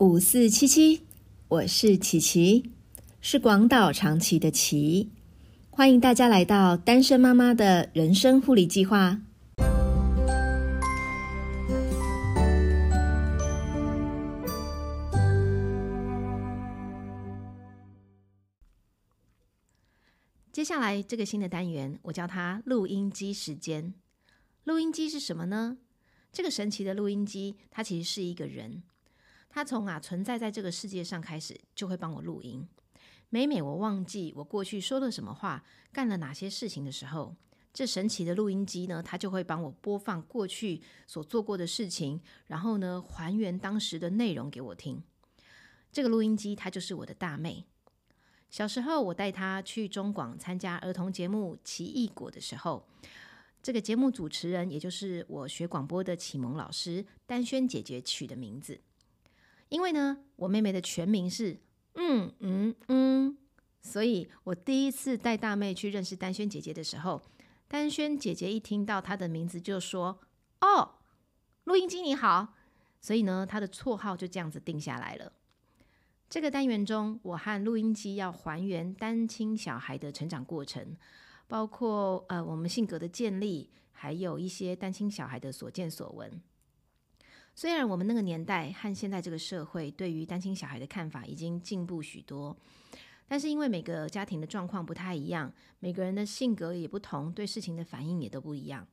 五四七七，我是琪琪，是广岛长崎的琪，欢迎大家来到单身妈妈的人生护理计划。接下来这个新的单元，我叫它录音机时间。录音机是什么呢？这个神奇的录音机，它其实是一个人。他从啊存在在这个世界上开始，就会帮我录音。每每我忘记我过去说了什么话，干了哪些事情的时候，这神奇的录音机呢，它就会帮我播放过去所做过的事情，然后呢还原当时的内容给我听。这个录音机它就是我的大妹。小时候，我带她去中广参加儿童节目《奇异果》的时候，这个节目主持人也就是我学广播的启蒙老师丹萱姐姐取的名字。因为呢，我妹妹的全名是嗯嗯嗯，所以我第一次带大妹去认识丹萱姐姐的时候，丹萱姐姐一听到她的名字就说：“哦，录音机你好。”所以呢，她的绰号就这样子定下来了。这个单元中，我和录音机要还原单亲小孩的成长过程，包括呃我们性格的建立，还有一些单亲小孩的所见所闻。虽然我们那个年代和现在这个社会对于单亲小孩的看法已经进步许多，但是因为每个家庭的状况不太一样，每个人的性格也不同，对事情的反应也都不一样。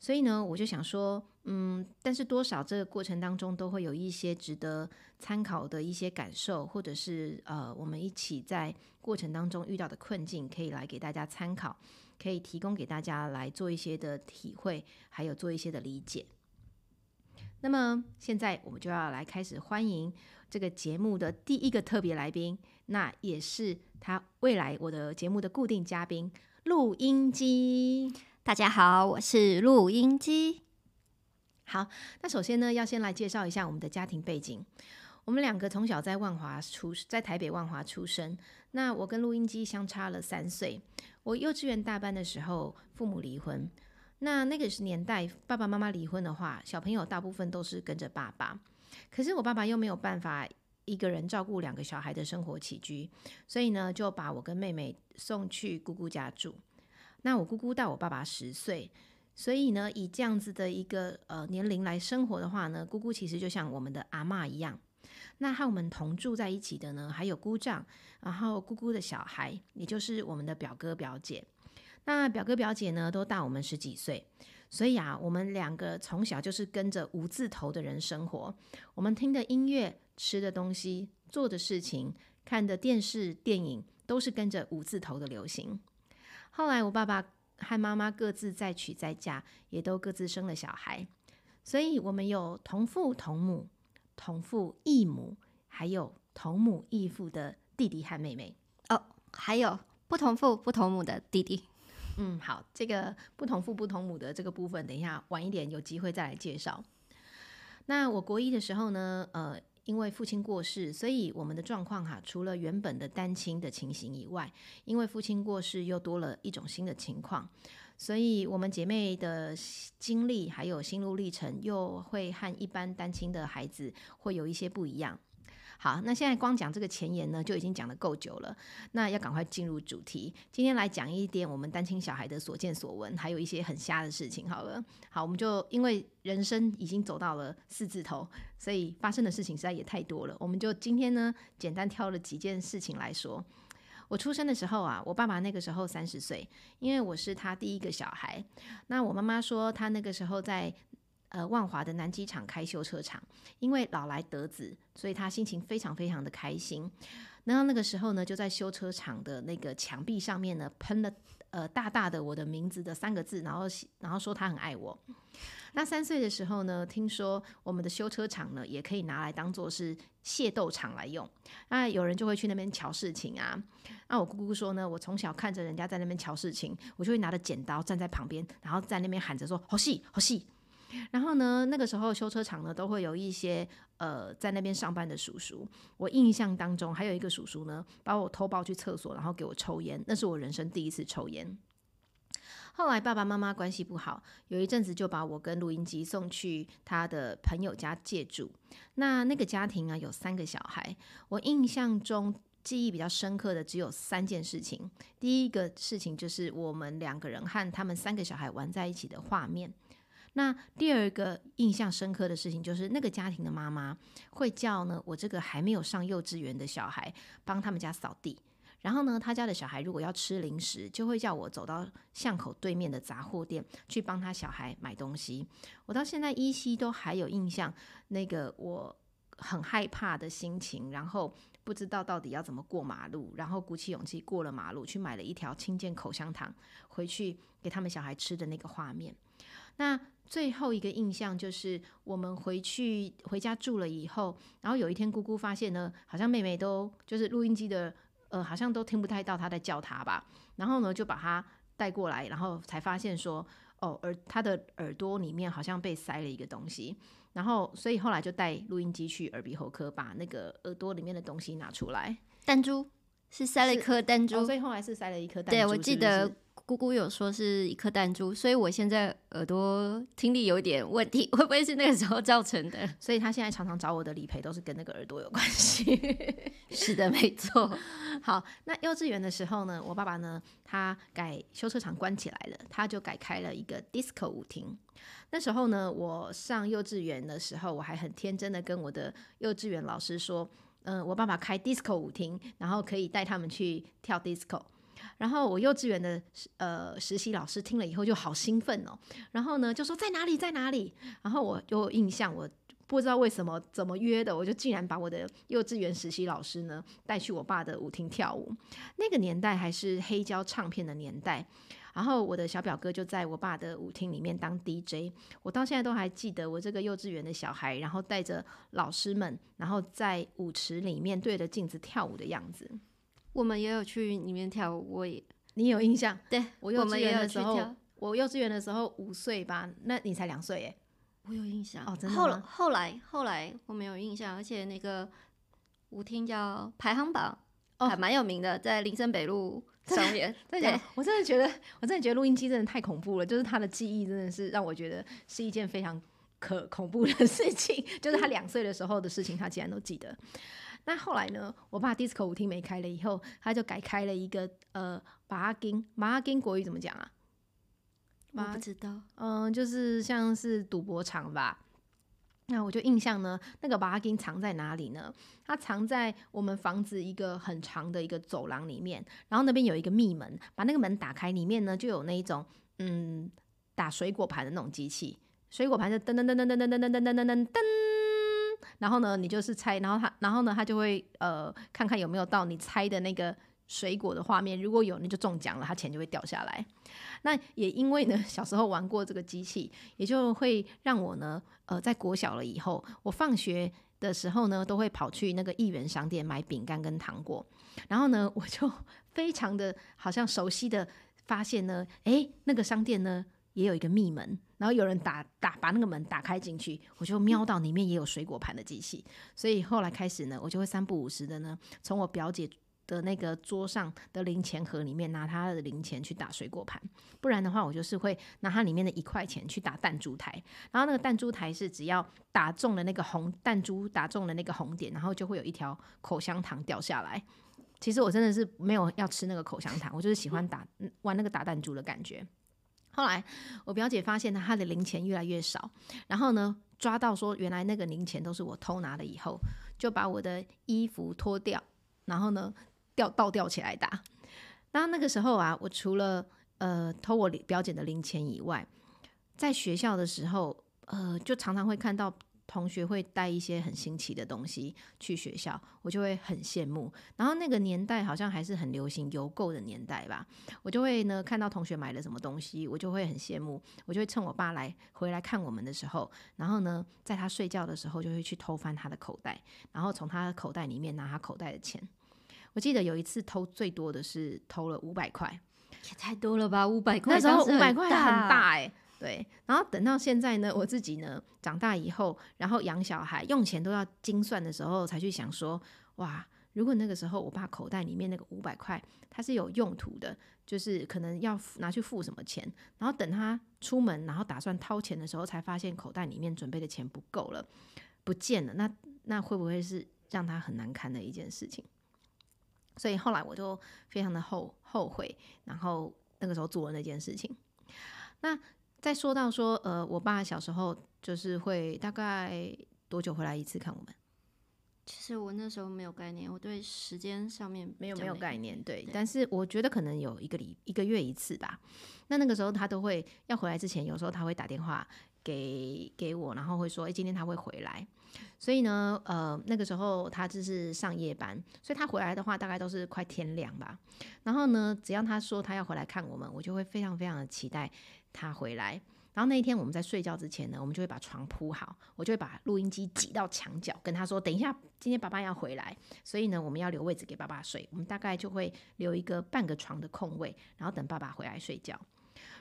所以呢，我就想说，嗯，但是多少这个过程当中都会有一些值得参考的一些感受，或者是呃，我们一起在过程当中遇到的困境，可以来给大家参考，可以提供给大家来做一些的体会，还有做一些的理解。那么现在我们就要来开始欢迎这个节目的第一个特别来宾，那也是他未来我的节目的固定嘉宾——录音机。大家好，我是录音机。好，那首先呢，要先来介绍一下我们的家庭背景。我们两个从小在万华出，在台北万华出生。那我跟录音机相差了三岁。我幼稚园大班的时候，父母离婚。那那个是年代，爸爸妈妈离婚的话，小朋友大部分都是跟着爸爸。可是我爸爸又没有办法一个人照顾两个小孩的生活起居，所以呢，就把我跟妹妹送去姑姑家住。那我姑姑大我爸爸十岁，所以呢，以这样子的一个呃年龄来生活的话呢，姑姑其实就像我们的阿妈一样。那和我们同住在一起的呢，还有姑丈，然后姑姑的小孩，也就是我们的表哥表姐。那表哥表姐呢，都大我们十几岁，所以啊，我们两个从小就是跟着无字头的人生活。我们听的音乐、吃的东西、做的事情、看的电视、电影，都是跟着无字头的流行。后来，我爸爸和妈妈各自再娶再嫁，也都各自生了小孩，所以我们有同父同母、同父异母，还有同母异父的弟弟和妹妹。哦，还有不同父不同母的弟弟。嗯，好，这个不同父不同母的这个部分，等一下晚一点有机会再来介绍。那我国一的时候呢，呃。因为父亲过世，所以我们的状况哈，除了原本的单亲的情形以外，因为父亲过世又多了一种新的情况，所以我们姐妹的经历还有心路历程，又会和一般单亲的孩子会有一些不一样。好，那现在光讲这个前言呢，就已经讲的够久了。那要赶快进入主题，今天来讲一点我们单亲小孩的所见所闻，还有一些很瞎的事情。好了，好，我们就因为人生已经走到了四字头，所以发生的事情实在也太多了。我们就今天呢，简单挑了几件事情来说。我出生的时候啊，我爸爸那个时候三十岁，因为我是他第一个小孩。那我妈妈说，他那个时候在。呃，万华的南机场开修车厂，因为老来得子，所以他心情非常非常的开心。然后那个时候呢，就在修车厂的那个墙壁上面呢，喷了呃大大的我的名字的三个字，然后然后说他很爱我。那三岁的时候呢，听说我们的修车厂呢，也可以拿来当做是械斗场来用。那有人就会去那边瞧事情啊。那我姑姑说呢，我从小看着人家在那边瞧事情，我就会拿着剪刀站在旁边，然后在那边喊着说好戏好戏。然后呢，那个时候修车厂呢都会有一些呃在那边上班的叔叔。我印象当中还有一个叔叔呢，把我偷抱去厕所，然后给我抽烟，那是我人生第一次抽烟。后来爸爸妈妈关系不好，有一阵子就把我跟录音机送去他的朋友家借住。那那个家庭啊有三个小孩，我印象中记忆比较深刻的只有三件事情。第一个事情就是我们两个人和他们三个小孩玩在一起的画面。那第二个印象深刻的事情就是那个家庭的妈妈会叫呢我这个还没有上幼稚园的小孩帮他们家扫地。然后呢，他家的小孩如果要吃零食，就会叫我走到巷口对面的杂货店去帮他小孩买东西。我到现在依稀都还有印象，那个我很害怕的心情，然后不知道到底要怎么过马路，然后鼓起勇气过了马路，去买了一条清健口香糖回去给他们小孩吃的那个画面。那最后一个印象就是我们回去回家住了以后，然后有一天姑姑发现呢，好像妹妹都就是录音机的。呃，好像都听不太到她在叫她吧，然后呢，就把他带过来，然后才发现说，哦，耳他的耳朵里面好像被塞了一个东西，然后所以后来就带录音机去耳鼻喉科，把那个耳朵里面的东西拿出来，弹珠？是塞了一颗弹珠，所以后来是塞了一颗弹珠，对我记得。姑姑有说是一颗弹珠，所以我现在耳朵听力有点问题，会不会是那个时候造成的？所以他现在常常找我的理赔都是跟那个耳朵有关系。是的，没错。好，那幼稚园的时候呢，我爸爸呢，他改修车厂关起来了，他就改开了一个 disco 舞厅。那时候呢，我上幼稚园的时候，我还很天真的跟我的幼稚园老师说，嗯，我爸爸开 disco 舞厅，然后可以带他们去跳 disco。然后我幼稚园的呃实习老师听了以后就好兴奋哦，然后呢就说在哪里在哪里，然后我就印象，我不知道为什么怎么约的，我就竟然把我的幼稚园实习老师呢带去我爸的舞厅跳舞。那个年代还是黑胶唱片的年代，然后我的小表哥就在我爸的舞厅里面当 DJ，我到现在都还记得我这个幼稚园的小孩，然后带着老师们，然后在舞池里面对着镜子跳舞的样子。我们也有去里面跳舞，我也你有印象？对，我幼稚园的时候，我幼稚园的时候五岁吧，那你才两岁耶。我有印象哦，真的后后来后来我没有印象，而且那个舞厅叫排行榜，哦还蛮有名的，在林森北路上面。对，我真的觉得，我真的觉得录音机真的太恐怖了，就是他的记忆真的是让我觉得是一件非常可恐怖的事情，就是他两岁的时候的事情，他竟然都记得。那后来呢？我爸 disco 舞厅没开了以后，他就改开了一个呃马阿金，马阿金国语怎么讲啊？我不知道。嗯，就是像是赌博场吧。那我就印象呢，那个马阿金藏在哪里呢？它藏在我们房子一个很长的一个走廊里面，然后那边有一个密门，把那个门打开，里面呢就有那一种嗯打水果盘的那种机器，水果盘就噔噔噔噔噔噔噔噔噔噔噔噔。然后呢，你就是猜，然后他，然后呢，他就会呃看看有没有到你猜的那个水果的画面，如果有，你就中奖了，他钱就会掉下来。那也因为呢，小时候玩过这个机器，也就会让我呢，呃，在国小了以后，我放学的时候呢，都会跑去那个一元商店买饼干跟糖果，然后呢，我就 非常的好像熟悉的发现呢，诶，那个商店呢。也有一个密门，然后有人打打把那个门打开进去，我就瞄到里面也有水果盘的机器，所以后来开始呢，我就会三不五时的呢，从我表姐的那个桌上的零钱盒里面拿他的零钱去打水果盘，不然的话，我就是会拿它里面的一块钱去打弹珠台，然后那个弹珠台是只要打中了那个红弹珠，打中了那个红点，然后就会有一条口香糖掉下来。其实我真的是没有要吃那个口香糖，我就是喜欢打玩那个打弹珠的感觉。后来我表姐发现呢，她的零钱越来越少，然后呢抓到说原来那个零钱都是我偷拿的，以后就把我的衣服脱掉，然后呢吊倒吊起来打。那那个时候啊，我除了呃偷我表姐的零钱以外，在学校的时候，呃就常常会看到。同学会带一些很新奇的东西去学校，我就会很羡慕。然后那个年代好像还是很流行邮购的年代吧，我就会呢看到同学买了什么东西，我就会很羡慕。我就会趁我爸来回来看我们的时候，然后呢在他睡觉的时候，就会去偷翻他的口袋，然后从他的口袋里面拿他口袋的钱。我记得有一次偷最多的是偷了五百块，也太多了吧？五百块那时候五百块很大哎。对，然后等到现在呢，我自己呢长大以后，然后养小孩用钱都要精算的时候，才去想说，哇，如果那个时候我爸口袋里面那个五百块，它是有用途的，就是可能要拿去付什么钱，然后等他出门，然后打算掏钱的时候，才发现口袋里面准备的钱不够了，不见了，那那会不会是让他很难堪的一件事情？所以后来我就非常的后后悔，然后那个时候做了那件事情。那再说到说，呃，我爸小时候就是会大概多久回来一次看我们？其实我那时候没有概念，我对时间上面没有没有概念，对。对但是我觉得可能有一个礼一个月一次吧。那那个时候他都会要回来之前，有时候他会打电话给给我，然后会说，哎、今天他会回来。所以呢，呃，那个时候他就是上夜班，所以他回来的话大概都是快天亮吧。然后呢，只要他说他要回来看我们，我就会非常非常的期待他回来。然后那一天我们在睡觉之前呢，我们就会把床铺好，我就会把录音机挤到墙角，跟他说：“等一下，今天爸爸要回来，所以呢，我们要留位置给爸爸睡。我们大概就会留一个半个床的空位，然后等爸爸回来睡觉。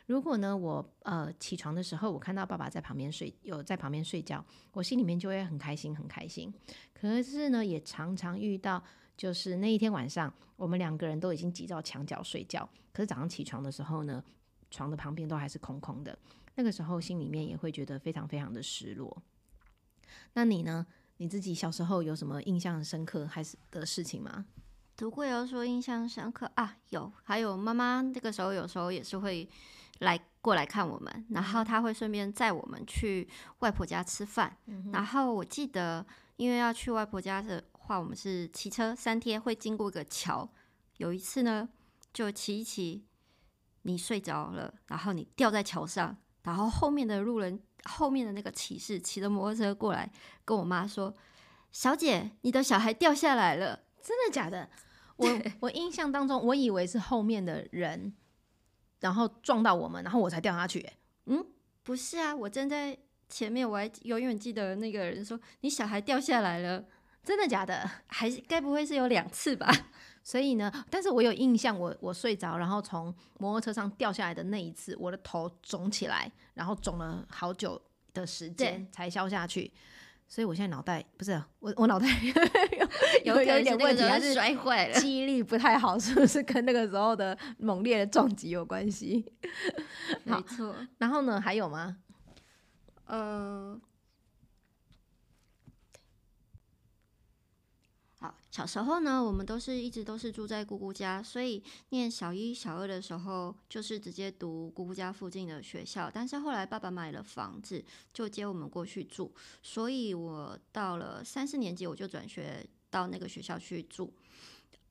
如果呢，我呃起床的时候，我看到爸爸在旁边睡，有在旁边睡觉，我心里面就会很开心，很开心。可是呢，也常常遇到，就是那一天晚上，我们两个人都已经挤到墙角睡觉，可是早上起床的时候呢，床的旁边都还是空空的。那个时候心里面也会觉得非常非常的失落。那你呢？你自己小时候有什么印象深刻还是的事情吗？如果要说印象深刻啊，有，还有妈妈那个时候有时候也是会来过来看我们，然后她会顺便载我们去外婆家吃饭。然后我记得，因为要去外婆家的话，我们是骑车三天，会经过一个桥。有一次呢，就骑一骑，你睡着了，然后你掉在桥上，然后后面的路人，后面的那个骑士骑着摩托车过来，跟我妈说：“小姐，你的小孩掉下来了。”真的假的？我我印象当中，我以为是后面的人，然后撞到我们，然后我才掉下去、欸。不是啊，我站在前面，我还永远记得那个人说：“你小孩掉下来了。真的假的？”还是该不会是有两次吧？所以呢，但是我有印象我，我睡着，然后从摩托车上掉下来的那一次，我的头肿起来，然后肿了好久的时间才消下去。所以我现在脑袋不是我，我脑袋 有有有一点问题，还是摔坏了。记忆力不太好，是不是跟那个时候的猛烈的撞击有关系？没错，然后呢，还有吗？呃，小时候呢，我们都是一直都是住在姑姑家，所以念小一、小二的时候，就是直接读姑姑家附近的学校。但是后来爸爸买了房子，就接我们过去住，所以我到了三四年级，我就转学到那个学校去住，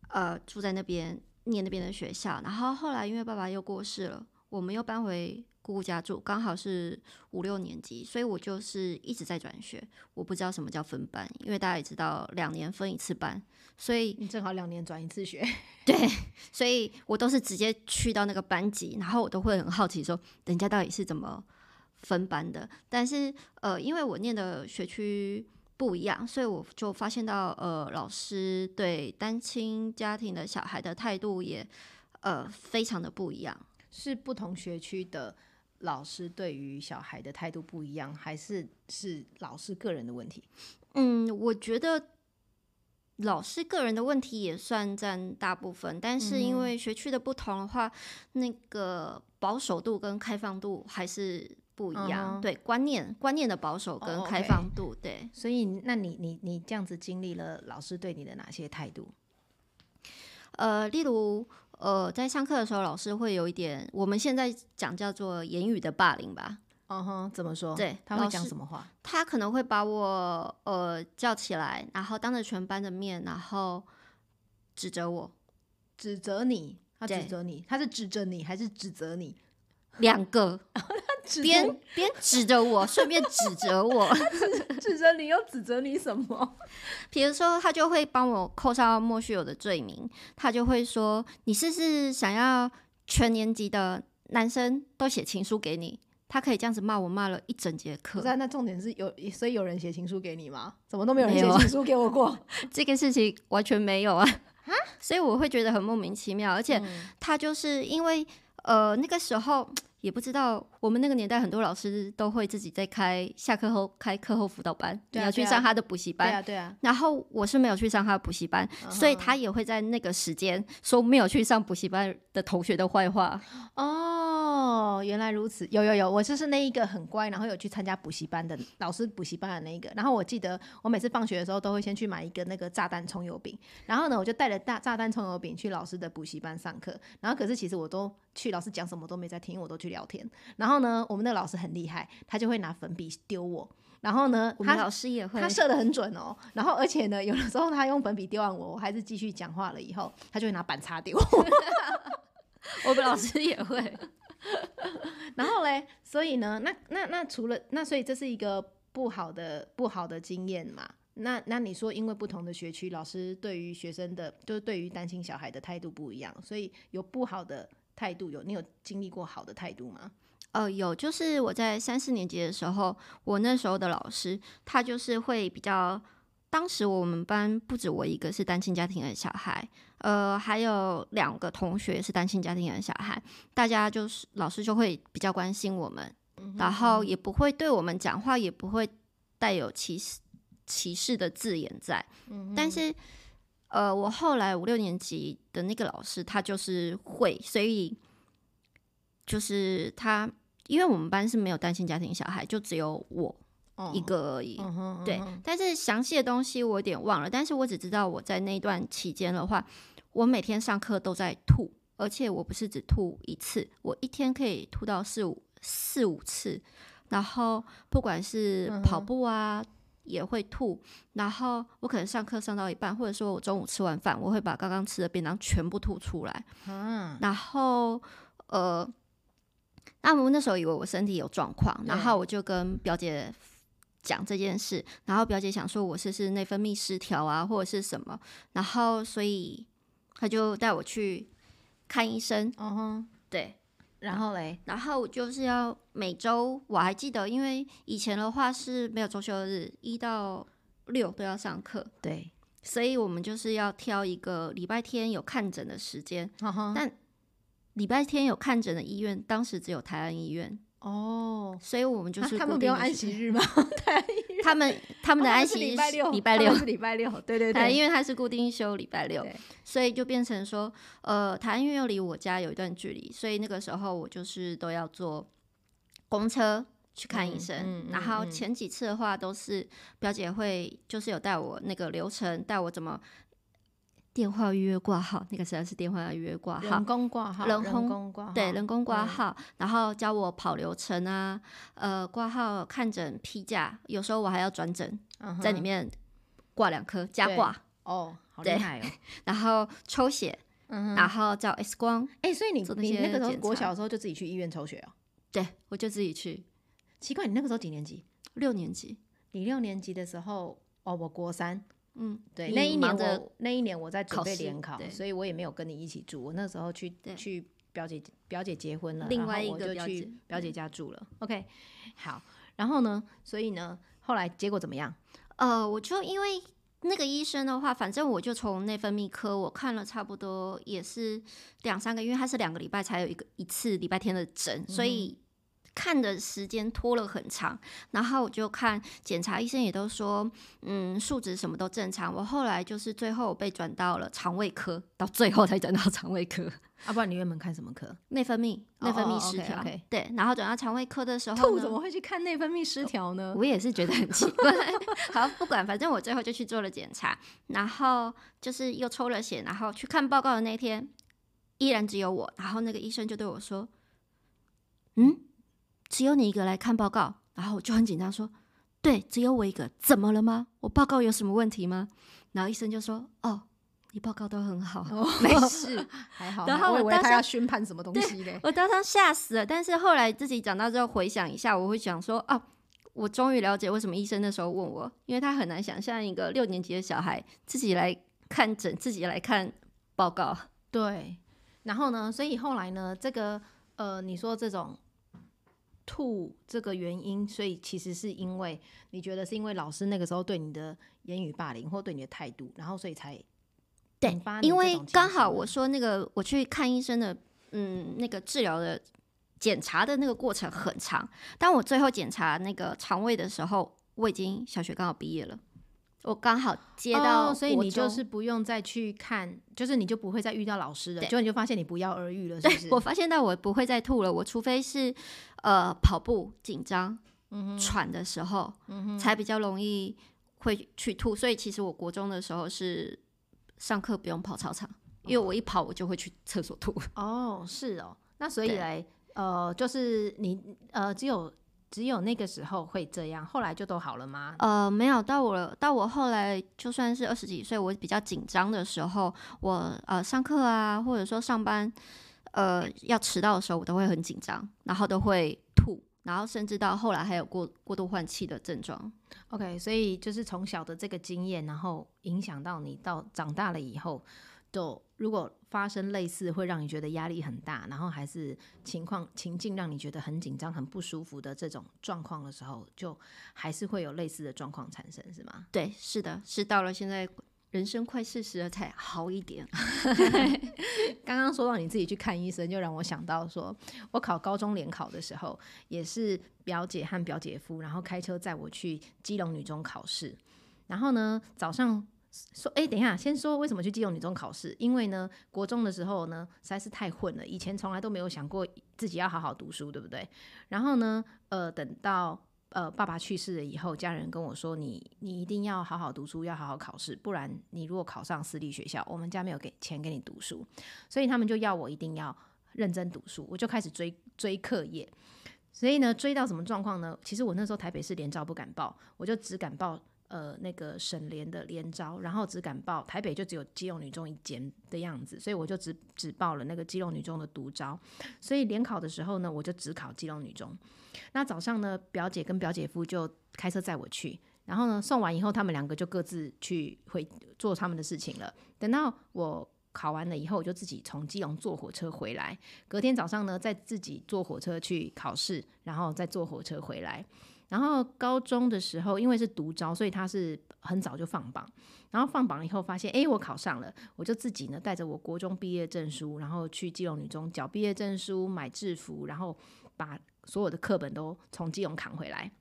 呃，住在那边念那边的学校。然后后来因为爸爸又过世了，我们又搬回姑姑家住，刚好是五六年级，所以我就是一直在转学。我不知道什么叫分班，因为大家也知道两年分一次班，所以你正好两年转一次学，对，所以我都是直接去到那个班级，然后我都会很好奇说，人家到底是怎么分班的。但是呃，因为我念的学区不一样，所以我就发现到呃，老师对单亲家庭的小孩的态度也呃非常的不一样。是不同学区的老师对于小孩的态度不一样，还是是老师个人的问题？嗯，我觉得老师个人的问题也算占大部分，但是因为学区的不同的话，那个保守度跟开放度还是不一样。对，观念观念的保守哦跟开放度，对。所以，那你你你这样子经历了老师对你的哪些态度？呃，例如呃，在上课的时候，老师会有一点，我们现在讲叫做言语的霸凌吧。嗯哼，怎么说？对他会讲什么话？他可能会把我呃叫起来，然后当着全班的面，然后指责我。指责你，他指责你，他是指责你还是指责你？两个指 边边指着我，顺便指责我。指责你，又指责你什么？比如说，他就会帮我扣上莫须有的罪名，他就会说：“你是不是想要全年级的男生都写情书给你？”他可以这样子骂我，骂了一整节课不是、。啊，那重点是有，所以有人写情书给你吗？怎么都没有人写情书给我过？这个事情完全没有啊，所以我会觉得很莫名其妙。而且嗯他就是因为呃那个时候也不知道，我们那个年代很多老师都会自己在开下课后开课后辅导班，你要去上他的补习班。对啊，对啊，然后我是没有去上他的补习班，所以他也会在那个时间说没有去上补习班的同学的坏话。哦，原来如此，有有有，我就是那一个很乖，然后有去参加补习班的老师补习班的那一个。然后我记得我每次放学的时候都会先去买一个那个炸弹葱油饼，然后呢，我就带着大炸弹葱油饼去老师的补习班上课。然后可是其实我都去老师讲什么都没在听，我都去聊天。然后呢，我们的老师很厉害，他就会拿粉笔丢我。然后呢，他我们老师也会他，射的很准哦。然后而且呢，有的时候他用粉笔丢完我，我还是继续讲话了以后，他就会拿板擦丢我。我们老师也会。然后嘞，所以呢，那那那除了那，所以这是一个不好的不好的经验嘛？那那你说，因为不同的学区，老师对于学生的，就是对于单亲小孩的态度不一样，所以有不好的态度，有你有经历过好的态度吗？呃，有，就是我在三四年级的时候，我那时候的老师，他就是会比较，当时我们班不止我一个是单亲家庭的小孩，呃，还有两个同学是单亲家庭的小孩，大家就是老师就会比较关心我们，然后也不会对我们讲话，也不会带有歧视歧视的字眼在，但是。呃，我后来五六年级的那个老师，他就是会，所以就是他，因为我们班是没有单亲家庭小孩，就只有我哦一个而已。对但是详细的东西我有点忘了，但是我只知道我在那段期间的话，我每天上课都在吐，而且我不是只吐一次，我一天可以吐到四五四五次，然后不管是跑步啊。也会吐，然后我可能上课上到一半，或者说我中午吃完饭，我会把刚刚吃的便当全部吐出来，嗯，然后呃，那我那时候以为我身体有状况，然后我就跟表姐讲这件事，然后表姐想说我是是内分泌失调啊，或者是什么，然后所以她就带我去看医生，嗯哼，对，然后嘞，然后就是要每周，我还记得，因为以前的话是没有周休日，一到六都要上课，对，所以我们就是要挑一个礼拜天有看诊的时间，嗯哼，但礼拜天有看诊的医院，当时只有台安医院，哦，所以我们就是啊他们固不用 安息日吗？他们他们的哦安息日是礼拜六，礼拜六，是礼拜六，对对对，因为他是固定休礼拜六对，所以就变成说，呃，台湾医院又离我家有一段距离，所以那个时候我就是都要坐公车去看医生。嗯嗯然后嗯。前几次的话，都是表姐会就是有带我那个流程，带我怎么电话预约挂号，那个时候是电话预约挂号。人，工挂号，人人工工挂号，对，人工挂嗯。号，然后教我跑流程啊，呃，挂号、看诊、批假，有时候我还要转诊，嗯在里面挂两颗加对。挂，哦，好厉害哦，然后抽血，嗯，然后照 X 光，哎，所以你你那个时候国小的时候就自己去医院抽血哦？对我就自己去。奇怪，你那个时候几年级？六年级，你六年级的时候，哦，我国三，嗯，对，那一年忙着我那一年我在准备联考，对所以我也没有跟你一起住。我那时候去对去表姐表姐结婚了，另外一我就去表姐家住了。OK，好，然后呢，所以呢，后来结果怎么样？呃，我就因为那个医生的话，反正我就从内分泌科我看了差不多也是两三个月，因为他是两个礼拜才有一个一次礼拜天的诊，所以看的时间拖了很长。然后我就看检查，医生也都说，嗯，数值什么都正常。我后来就是最后被转到了肠胃科，到最后才转到肠胃科。啊，不然你原本看什么科？内分泌，哦内分泌哦失调对，然后转到肠胃科的时候怎么会去看内分泌失调呢？我也是觉得很奇怪。好，不管，反正我最后就去做了检查，然后就是又抽了血，然后去看报告的那天，依然只有我。然后那个医生就对我说：“嗯，只有你一个来看报告。”然后我就很紧张说：“对，只有我一个，怎么了吗？我报告有什么问题吗？”然后医生就说：“哦，你报告都很好，没事。”还好，然后我当下要宣判什么东西嘞。我当时吓死了，但是后来自己长大之后回想一下，我会想说哦，我终于了解为什么医生那时候问我，因为他很难想象一个六年级的小孩自己来看诊，自己来看报告。对，然后呢，所以后来呢，这个呃，你说这种吐这个原因，所以其实是因为你觉得是因为老师那个时候对你的言语霸凌或对你的态度，然后所以才对因为刚好我说那个我去看医生的，嗯，那个治疗的检查的那个过程很长。当我最后检查那个肠胃的时候，我已经小学刚好毕业了，我刚好接到、哦，所以你就是不用再去看，就是你就不会再遇到老师了，就你就发现你不药而愈了，是不是？我发现到我不会再吐了，我除非是呃跑步紧张、嗯喘的时候，才比较容易会去吐。所以其实我国中的时候是上课不用跑操场，因为我一跑我就会去厕所吐。哦，是哦，那所以对来呃，就是你呃，只有只有那个时候会这样，后来就都好了吗？呃，没有到我到我后来就算是二十几岁，我比较紧张的时候，我呃上课啊，或者说上班，呃要迟到的时候，我都会很紧张，然后都会吐，然后甚至到后来还有过过度换气的症状。OK，所以就是从小的这个经验，然后影响到你到长大了以后，就如果发生类似会让你觉得压力很大，然后还是情况情境让你觉得很紧张、很不舒服的这种状况的时候，就还是会有类似的状况产生，是吗？对，是的，是到了现在人生快四十了才好一点。刚刚说到你自己去看医生，就让我想到说，我考高中联考的时候，也是表姐和表姐夫，然后开车载我去基隆女中考试。然后呢，早上说，哎、等一下，先说为什么去基隆女中考试？因为呢，国中的时候呢，实在是太混了，以前从来都没有想过自己要好好读书，对不对？然后呢，呃，等到呃爸爸去世了以后，家人跟我说，你你一定要好好读书，要好好考试，不然你如果考上私立学校，我们家没有给钱给你读书，所以他们就要我一定要认真读书，我就开始追追课业。所以呢，追到什么状况呢？其实我那时候台北市连招不敢报，我就只敢报呃那个省联的联招，然后只敢报台北就只有基隆女中一间的样子，所以我就只只报了那个基隆女中的独招。所以联考的时候呢，我就只考基隆女中。那早上呢，表姐跟表姐夫就开车载我去，然后呢送完以后，他们两个就各自去回做他们的事情了。等到我考完了以后，我就自己从基隆坐火车回来。隔天早上呢，再自己坐火车去考试，然后再坐火车回来。然后高中的时候，因为是独招，所以他是很早就放榜。然后放榜以后发现，诶，我考上了，我就自己呢带着我国中毕业证书，然后去基隆女中缴毕业证书、买制服，然后把所有的课本都从基隆扛回来。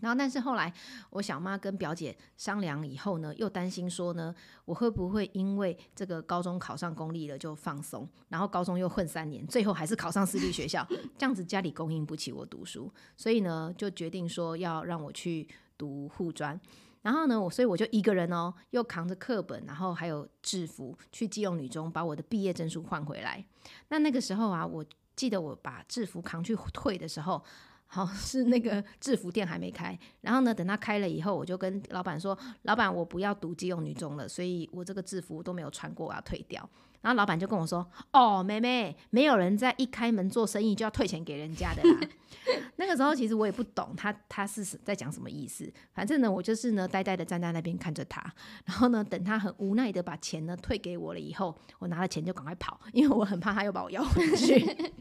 然后，但是后来我小妈跟表姐商量以后呢，又担心说呢，我会不会因为这个高中考上公立了就放松，然后高中又混三年，最后还是考上私立学校，这样子家里供应不起我读书，所以呢，就决定说要让我去读护专。然后呢，我所以我就一个人哦，又扛着课本，然后还有制服，去基隆女中把我的毕业证书换回来。那那个时候啊，我记得我把制服扛去退的时候。好，是那个制服店还没开，然后呢，等他开了以后，我就跟老板说：“老板，我不要读基用女中了，所以我这个制服都没有穿过，我要退掉。”然后老板就跟我说：“哦，妹妹，没有人在一开门做生意就要退钱给人家的啦。”那个时候其实我也不懂他他是在讲什么意思，反正呢，我就是呢呆呆的站在那边看着他，然后呢，等他很无奈的把钱呢退给我了以后，我拿了钱就赶快跑，因为我很怕他又把我要回去。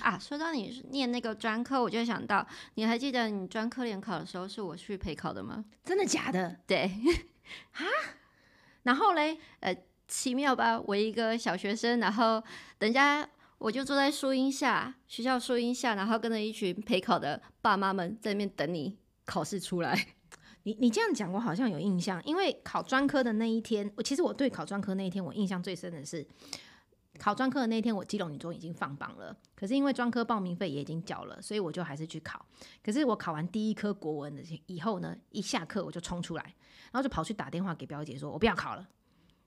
啊，说到你念那个专科，我就想到，你还记得你专科联考的时候是我去陪考的吗？真的假的？对，然后嘞，呃奇妙吧？我一个小学生，然后等一下我就坐在树荫下，学校树荫下，然后跟着一群陪考的爸妈们在那边等你考试出来。你你这样讲，我好像有印象，因为考专科的那一天，我其实我对考专科那一天，我印象最深的是考专科的那天，我基隆女中已经放榜了，可是因为专科报名费也已经缴了，所以我就还是去考。可是我考完第一科国文的以后呢，一下课我就冲出来，然后就跑去打电话给表姐说，我不要考了。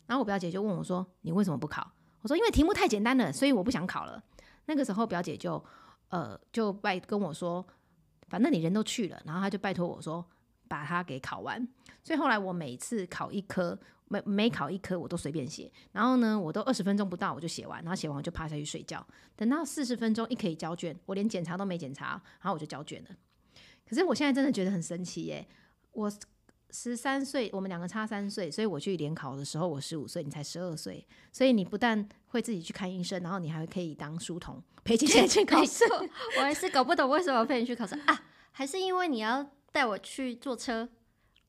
然后我表姐就问我说，你为什么不考？我说因为题目太简单了，所以我不想考了。那个时候表姐就呃就拜跟我说，反正你人都去了，然后她就拜托我说。把它给考完，所以后来我每次考一科，每每考一科我都随便写，然后呢，我都二十分钟不到我就写完，然后写完我就趴下去睡觉，等到四十分钟一可以交卷，我连检查都没检查，然后我就交卷了。可是我现在真的觉得很神奇耶，我十三岁，我们两个差三岁，所以我去联考的时候我十五岁，你才十二岁，所以你不但会自己去看医生，然后你还可以当书童陪姐姐去考试。我还是搞不懂为什么陪你去考试啊？还是因为你要带我去坐车？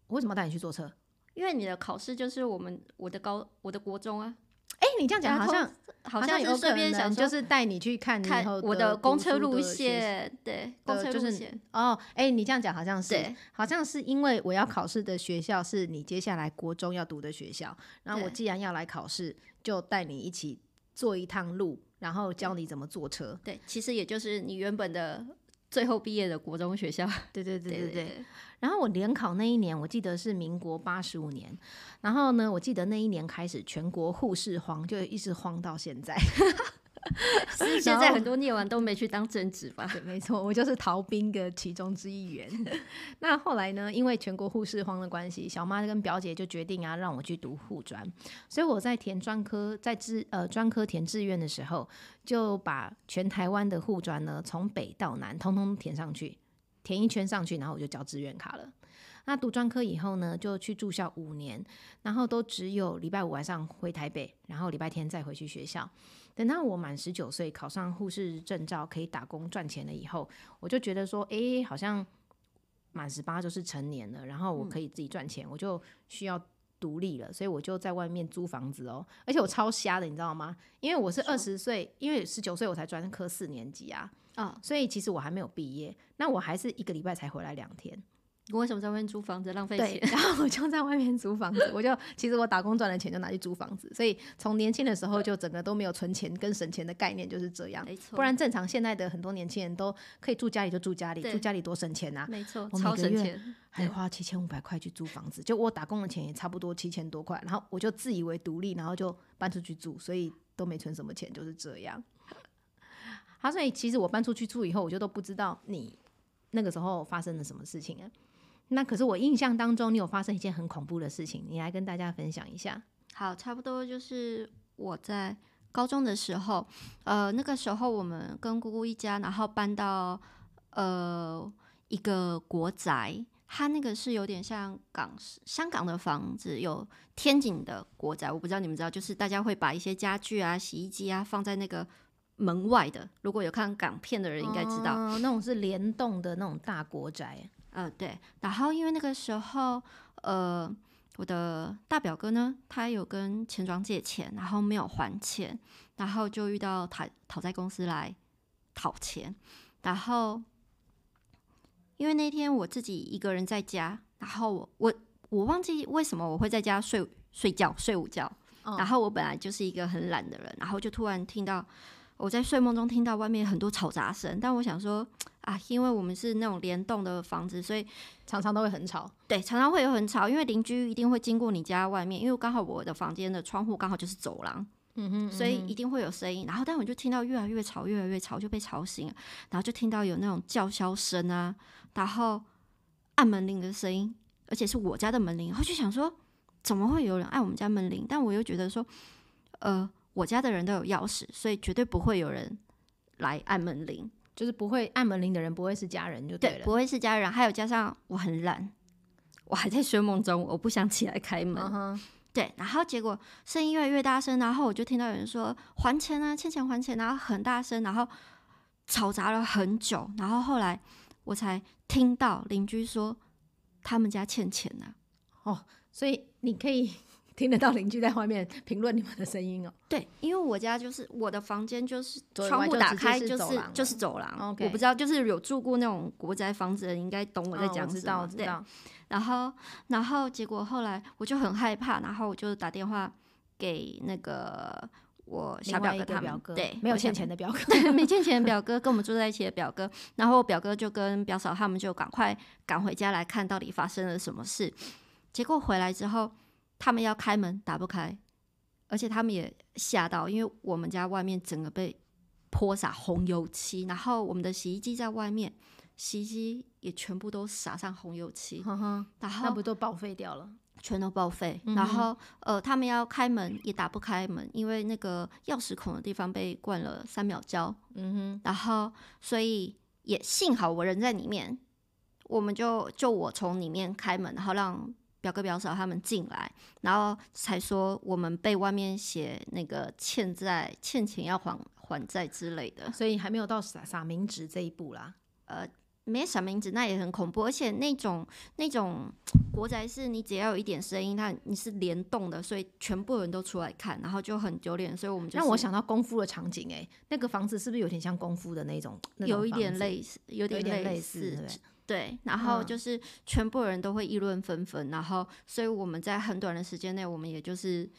我为什么要带你去坐车？因为你的考试就是我们我的高我的国中啊。哎、你这样讲好像好像有顺便想就是带你去看你以看后我的公车路线，对，公车就是路线，哦，哎、你这样讲好像是，好像是因为我要考试的学校是你接下来国中要读的学校，然后我既然要来考试，就带你一起坐一趟路，然后教你怎么坐车。对，其实也就是你原本的最后毕业的国中学校，对对对对对。对，然后我联考那一年，我记得是民国八十五年。然后呢，我记得那一年开始，全国护士荒就一直荒到现在。是现在很多念完都没去当正职吧？对，没错，我就是逃兵的其中之一员。那后来呢，因为全国护士荒的关系，小妈跟表姐就决定啊，让我去读护专。所以我在填专科，在志呃专科填志愿的时候，就把全台湾的护专呢，从北到南，通通填上去，填一圈上去，然后我就交志愿卡了。那读专科以后呢，就去住校五年，然后都只有礼拜五晚上回台北，然后礼拜天再回去学校。等到我满十九岁，考上护士证照，可以打工赚钱了以后，我就觉得说，诶，好像满十八就是成年了，然后我可以自己赚钱，我就需要独立了，所以我就在外面租房子哦。而且我超瞎的，你知道吗？因为我是二十岁，因为十九岁我才专科四年级啊，哦，所以其实我还没有毕业，那我还是一个礼拜才回来两天。你为什么在外面租房子浪费，钱？然后我就在外面租房子，我就其实我打工赚的钱就拿去租房子，所以从年轻的时候就整个都没有存钱跟省钱的概念，就是这样。没错，不然正常现在的很多年轻人都可以住家里就住家里，住家里多省钱啊，没错我，每超个月省钱。还花七千五百块去租房子，就我打工的钱也差不多七千多块，然后我就自以为独立，然后就搬出去住，所以都没存什么钱，就是这样。好，所以其实我搬出去住以后，我就都不知道你那个时候发生了什么事情啊。那可是我印象当中，你有发生一件很恐怖的事情，你来跟大家分享一下。好，差不多就是我在高中的时候，呃，那个时候我们跟姑姑一家，然后搬到呃一个国宅，它那个是有点像港香港的房子，有天井的国宅。我不知道你们知道，就是大家会把一些家具啊、洗衣机啊放在那个门外的。如果有看港片的人应该知道，哦那种是联动的那种大国宅。嗯，对。然后因为那个时候，呃，我的大表哥呢，他有跟钱庄借钱，然后没有还钱，然后就遇到讨讨债公司来讨钱。然后因为那天我自己一个人在家，然后我我我忘记为什么我会在家睡睡觉睡午觉。哦然后我本来就是一个很懒的人，然后就突然听到我在睡梦中听到外面很多吵杂声，但我想说啊，因为我们是那种联动的房子，所以常常都会很吵。对常常会有很吵，因为邻居一定会经过你家外面，因为刚好我的房间的窗户刚好就是走廊，嗯哼所以一定会有声音。然后但我就听到越来越吵，越来越吵，就被吵醒了，然后就听到有那种叫嚣声啊，然后按门铃的声音，而且是我家的门铃，然后就想说怎么会有人按我们家门铃？但我又觉得说，呃，我家的人都有钥匙，所以绝对不会有人来按门铃，就是不会按门铃的人不会是家人就对，了。不会是家人。还有加上我很懒，我还在睡梦中，我不想起来开门。对，然后结果声音越来越大声，然后我就听到有人说还钱啊，欠钱还钱，然后很大声，然后吵杂了很久，然后后来我才听到邻居说他们家欠钱呢、哦所以你可以听得到邻居在外面评论你们的声音哦。对，因为我家就是我的房间，就是窗户打开就是就是走廊。我不知道，就是有住过那种国宅房子的，人应该懂我在嗯讲什么。知道，我知对道。然后，然后结果后来我就很害怕，然后我就打电话给那个我小表哥他们，表哥，对，没有欠钱的表哥。对，没欠钱的表哥跟我们住在一起的表哥，然后我表哥就跟表嫂他们就赶快赶回家来看到底发生了什么事。结果回来之后，他们要开门打不开，而且他们也吓到，因为我们家外面整个被泼洒红油漆，然后我们的洗衣机在外面，洗衣机也全部都洒上红油漆，然那不都报废掉了？全都报废。嗯然后呃，他们要开门也打不开门，因为那个钥匙孔的地方被灌了三秒胶。嗯哼然后所以也幸好我人在里面，我们就就我从里面开门，然后让表哥表嫂他们进来，然后才说我们被外面写那个欠债、欠钱要还还债之类的，。所以还没有到撒撒名纸这一步啦。呃没撒名字，那也很恐怖。而且那种那种国宅是，你只要有一点声音，它你是联动的，所以全部人都出来看，然后就很丢脸。所以我们就让我想到功夫的场景，哎，那个房子是不是有点像功夫的那种？有一点类似，有点类似，对。然后就是全部人都会议论纷纷，然后所以我们在很短的时间内，我们也就是。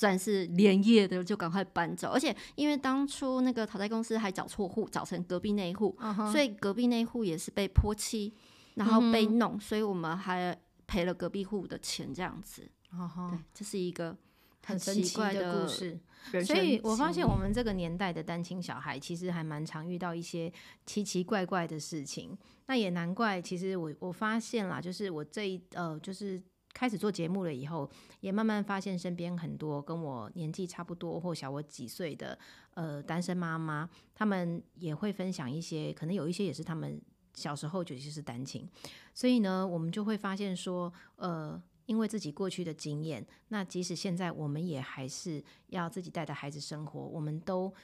算是连夜的就赶快搬走，而且因为当初那个淘汰公司还找错户，找成隔壁那一户，所以隔壁那一户也是被泼漆，然后被弄，所以我们还赔了隔壁户的钱，这样子。对，这是一个很奇怪的故事。所以我发现我们这个年代的单亲小孩，其实还蛮常遇到一些奇奇怪怪的事情。那也难怪，其实我我发现啦，就是我这一呃，就是。开始做节目了以后，也慢慢发现身边很多跟我年纪差不多或小我几岁的呃单身妈妈，他们也会分享一些，可能有一些也是他们小时候就其是单亲，所以呢，我们就会发现说，呃，因为自己过去的经验，那即使现在我们也还是要自己带着孩子生活，我们都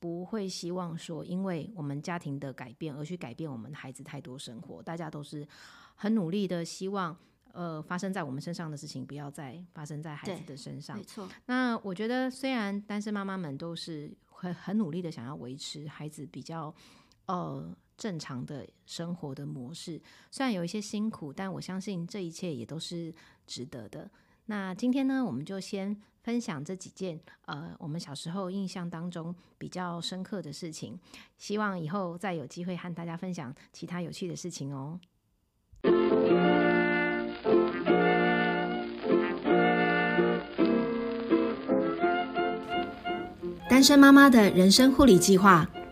不会希望说，因为我们家庭的改变而去改变我们孩子太多生活，大家都是很努力的希望。呃，发生在我们身上的事情，不要再发生在孩子的身上。没错。那我觉得，虽然单身妈妈们都是很很努力的想要维持孩子比较呃正常的生活的模式，虽然有一些辛苦，但我相信这一切也都是值得的。那今天呢，我们就先分享这几件呃我们小时候印象当中比较深刻的事情，希望以后再有机会和大家分享其他有趣的事情哦。单身妈妈的人生护理计划